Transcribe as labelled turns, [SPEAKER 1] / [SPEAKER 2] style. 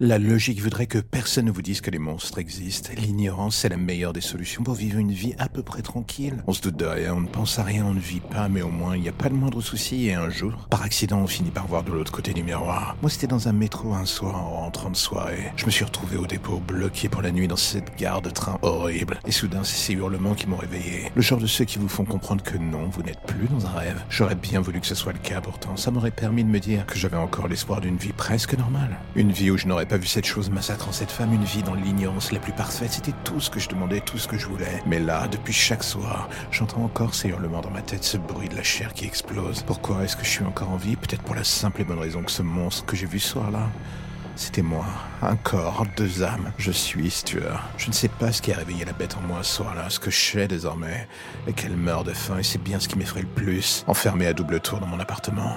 [SPEAKER 1] La logique voudrait que personne ne vous dise que les monstres existent. L'ignorance est la meilleure des solutions pour vivre une vie à peu près tranquille. On se doute de rien, on ne pense à rien, on ne vit pas, mais au moins il n'y a pas le moindre souci et un jour, par accident, on finit par voir de l'autre côté du miroir. Moi c'était dans un métro un soir en rentrant de soirée. Je me suis retrouvé au dépôt bloqué pour la nuit dans cette gare de train horrible. Et soudain c'est ces hurlements qui m'ont réveillé. Le genre de ceux qui vous font comprendre que non, vous n'êtes plus dans un rêve. J'aurais bien voulu que ce soit le cas pourtant. Ça m'aurait permis de me dire que j'avais encore l'espoir d'une vie presque normale. Une vie où je n'aurais pas vu cette chose massacrant cette femme, une vie dans l'ignorance la plus parfaite. C'était tout ce que je demandais, tout ce que je voulais. Mais là, depuis chaque soir, j'entends encore ces hurlements dans ma tête, ce bruit de la chair qui explose. Pourquoi est-ce que je suis encore en vie? Peut-être pour la simple et bonne raison que ce monstre que j'ai vu ce soir-là, c'était moi, un corps, deux âmes. Je suis tueur. Je ne sais pas ce qui a réveillé la bête en moi ce soir-là. Ce que je sais désormais est qu'elle meurt de faim et c'est bien ce qui m'effraie le plus, enfermé à double tour dans mon appartement.